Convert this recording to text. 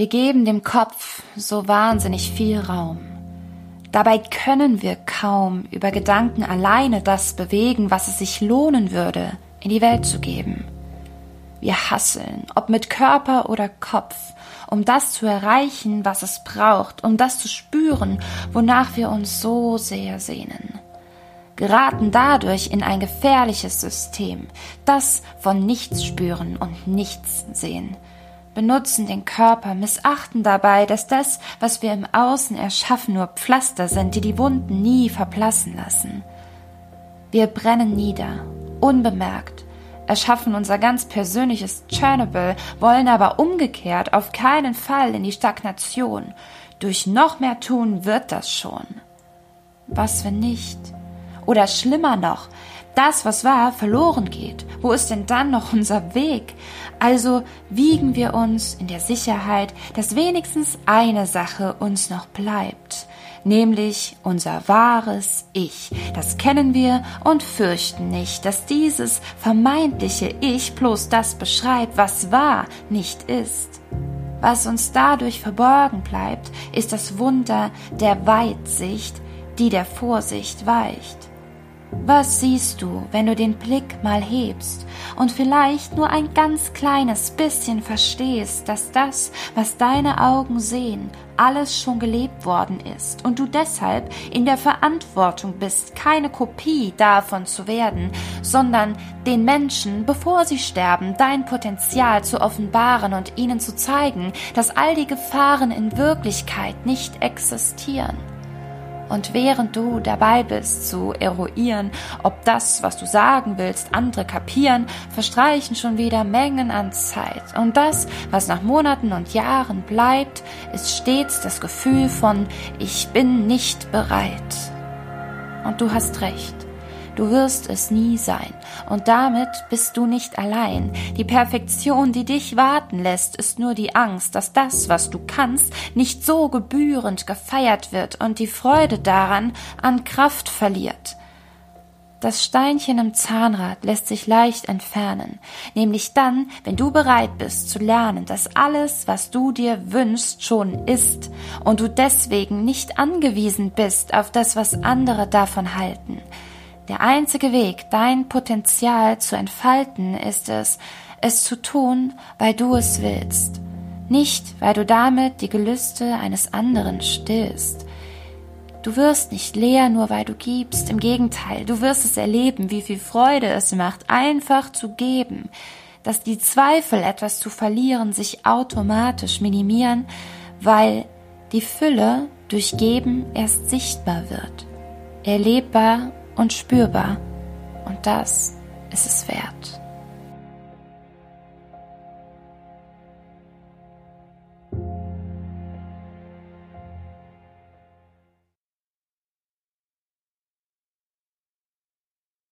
Wir geben dem Kopf so wahnsinnig viel Raum. Dabei können wir kaum über Gedanken alleine das bewegen, was es sich lohnen würde, in die Welt zu geben. Wir hasseln, ob mit Körper oder Kopf, um das zu erreichen, was es braucht, um das zu spüren, wonach wir uns so sehr sehnen. Geraten dadurch in ein gefährliches System, das von nichts spüren und nichts sehen, benutzen den Körper, missachten dabei, dass das, was wir im Außen erschaffen, nur Pflaster sind, die die Wunden nie verblassen lassen. Wir brennen nieder, unbemerkt, erschaffen unser ganz persönliches Chernobyl, wollen aber umgekehrt auf keinen Fall in die Stagnation. Durch noch mehr tun wird das schon. Was wenn nicht? Oder schlimmer noch, das, was war, verloren geht. Wo ist denn dann noch unser Weg? Also wiegen wir uns in der Sicherheit, dass wenigstens eine Sache uns noch bleibt, nämlich unser wahres Ich. Das kennen wir und fürchten nicht, dass dieses vermeintliche Ich bloß das beschreibt, was war, nicht ist. Was uns dadurch verborgen bleibt, ist das Wunder der Weitsicht, die der Vorsicht weicht. Was siehst du, wenn du den Blick mal hebst und vielleicht nur ein ganz kleines bisschen verstehst, dass das, was deine Augen sehen, alles schon gelebt worden ist und du deshalb in der Verantwortung bist, keine Kopie davon zu werden, sondern den Menschen, bevor sie sterben, dein Potenzial zu offenbaren und ihnen zu zeigen, dass all die Gefahren in Wirklichkeit nicht existieren. Und während du dabei bist zu eruieren, ob das, was du sagen willst, andere kapieren, verstreichen schon wieder Mengen an Zeit. Und das, was nach Monaten und Jahren bleibt, ist stets das Gefühl von ich bin nicht bereit. Und du hast recht. Du wirst es nie sein. Und damit bist du nicht allein. Die Perfektion, die dich warten lässt, ist nur die Angst, dass das, was du kannst, nicht so gebührend gefeiert wird und die Freude daran an Kraft verliert. Das Steinchen im Zahnrad lässt sich leicht entfernen, nämlich dann, wenn du bereit bist zu lernen, dass alles, was du dir wünschst, schon ist und du deswegen nicht angewiesen bist auf das, was andere davon halten. Der einzige Weg, dein Potenzial zu entfalten, ist es, es zu tun, weil du es willst, nicht weil du damit die Gelüste eines anderen stillst. Du wirst nicht leer, nur weil du gibst. Im Gegenteil, du wirst es erleben, wie viel Freude es macht, einfach zu geben, dass die Zweifel, etwas zu verlieren, sich automatisch minimieren, weil die Fülle durch Geben erst sichtbar wird, erlebbar und spürbar. Und das ist es wert.